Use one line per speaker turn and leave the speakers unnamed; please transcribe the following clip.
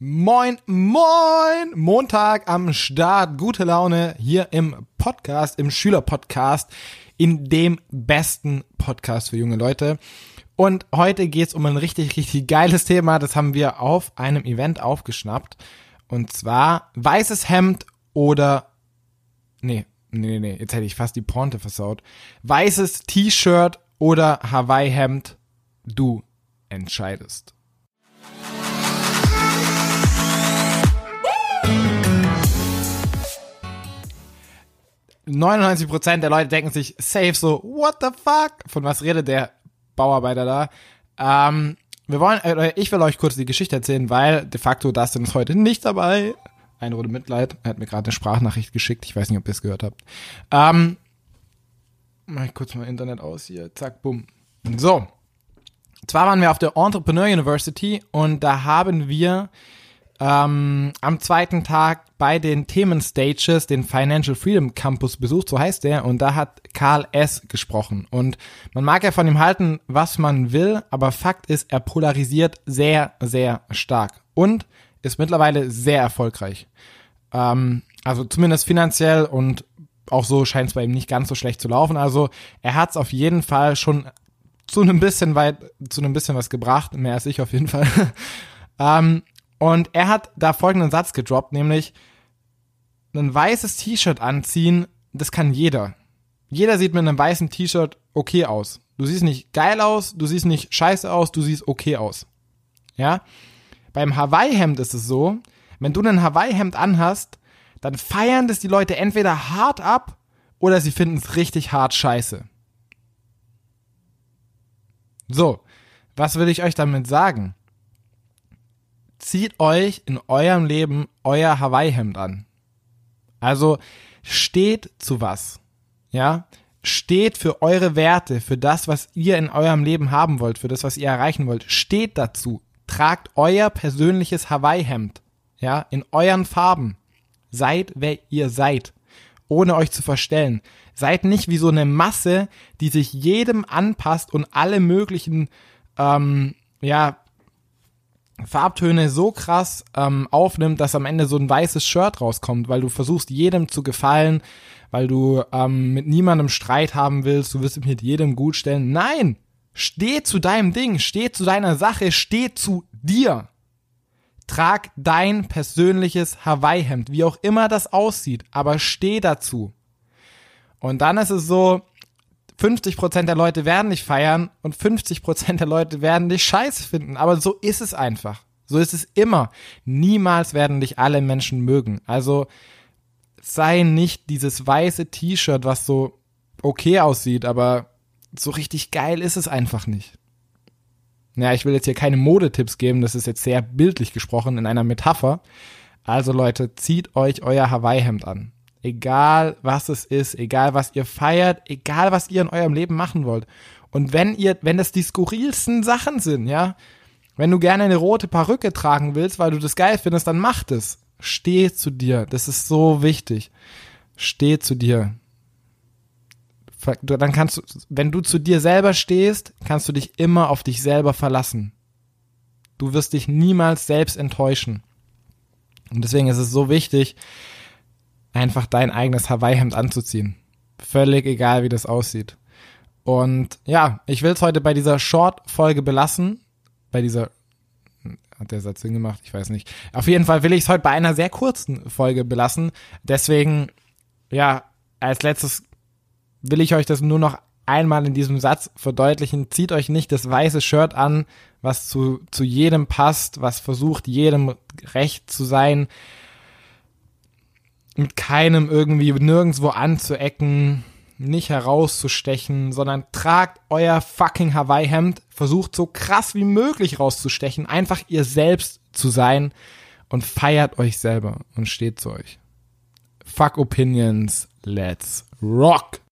Moin, moin! Montag am Start, gute Laune hier im Podcast, im Schülerpodcast, in dem besten Podcast für junge Leute. Und heute geht's um ein richtig, richtig geiles Thema. Das haben wir auf einem Event aufgeschnappt. Und zwar weißes Hemd oder, nee, nee, nee, jetzt hätte ich fast die Ponte versaut. Weißes T-Shirt oder Hawaii-Hemd, du entscheidest. 99% der Leute denken sich safe so, what the fuck? Von was redet der Bauarbeiter da? Ähm, wir wollen, äh, ich will euch kurz die Geschichte erzählen, weil de facto Dustin ist heute nicht dabei. Eine Runde Mitleid. Er hat mir gerade eine Sprachnachricht geschickt. Ich weiß nicht, ob ihr es gehört habt. Ähm, mach ich kurz mal Internet aus hier. Zack, bumm. So. Zwar waren wir auf der Entrepreneur University und da haben wir ähm, am zweiten Tag bei den Themenstages den Financial Freedom Campus besucht, so heißt der, und da hat Karl S. gesprochen. Und man mag ja von ihm halten, was man will, aber Fakt ist, er polarisiert sehr, sehr stark und ist mittlerweile sehr erfolgreich. Ähm, also zumindest finanziell und auch so scheint es bei ihm nicht ganz so schlecht zu laufen. Also er hat es auf jeden Fall schon zu einem bisschen weit, zu einem bisschen was gebracht, mehr als ich auf jeden Fall. ähm, und er hat da folgenden Satz gedroppt, nämlich ein weißes T-Shirt anziehen, das kann jeder. Jeder sieht mit einem weißen T-Shirt okay aus. Du siehst nicht geil aus, du siehst nicht scheiße aus, du siehst okay aus. Ja? Beim Hawaii-Hemd ist es so, wenn du ein Hawaii-Hemd anhast, dann feiern das die Leute entweder hart ab oder sie finden es richtig hart scheiße. So, was will ich euch damit sagen? Zieht euch in eurem Leben euer Hawaii-Hemd an. Also steht zu was. Ja? Steht für eure Werte, für das, was ihr in eurem Leben haben wollt, für das, was ihr erreichen wollt. Steht dazu. Tragt euer persönliches Hawaii-Hemd. Ja? In euren Farben. Seid, wer ihr seid. Ohne euch zu verstellen. Seid nicht wie so eine Masse, die sich jedem anpasst und alle möglichen, ähm, ja, Farbtöne so krass ähm, aufnimmt, dass am Ende so ein weißes Shirt rauskommt, weil du versuchst jedem zu gefallen, weil du ähm, mit niemandem Streit haben willst, du wirst mit jedem gut stellen. Nein! Steh zu deinem Ding, steh zu deiner Sache, steh zu dir. Trag dein persönliches Hawaii-Hemd, wie auch immer das aussieht, aber steh dazu. Und dann ist es so, 50% der Leute werden dich feiern und 50% der Leute werden dich scheiße finden. Aber so ist es einfach. So ist es immer. Niemals werden dich alle Menschen mögen. Also sei nicht dieses weiße T-Shirt, was so okay aussieht, aber so richtig geil ist es einfach nicht. Ja, ich will jetzt hier keine Modetipps geben, das ist jetzt sehr bildlich gesprochen in einer Metapher. Also Leute, zieht euch euer Hawaii-Hemd an. Egal was es ist, egal was ihr feiert, egal was ihr in eurem Leben machen wollt. Und wenn ihr, wenn das die skurrilsten Sachen sind, ja, wenn du gerne eine rote Perücke tragen willst, weil du das geil findest, dann mach das. Steh zu dir. Das ist so wichtig. Steh zu dir. Dann kannst du, wenn du zu dir selber stehst, kannst du dich immer auf dich selber verlassen. Du wirst dich niemals selbst enttäuschen. Und deswegen ist es so wichtig, einfach dein eigenes Hawaii-Hemd anzuziehen. Völlig egal, wie das aussieht. Und ja, ich will es heute bei dieser Short-Folge belassen. Bei dieser, hat der Satz Sinn gemacht? Ich weiß nicht. Auf jeden Fall will ich es heute bei einer sehr kurzen Folge belassen. Deswegen, ja, als letztes will ich euch das nur noch einmal in diesem Satz verdeutlichen. Zieht euch nicht das weiße Shirt an, was zu, zu jedem passt, was versucht, jedem recht zu sein mit keinem irgendwie nirgendwo anzuecken, nicht herauszustechen, sondern tragt euer fucking Hawaii-Hemd, versucht so krass wie möglich rauszustechen, einfach ihr selbst zu sein und feiert euch selber und steht zu euch. Fuck Opinions, let's rock!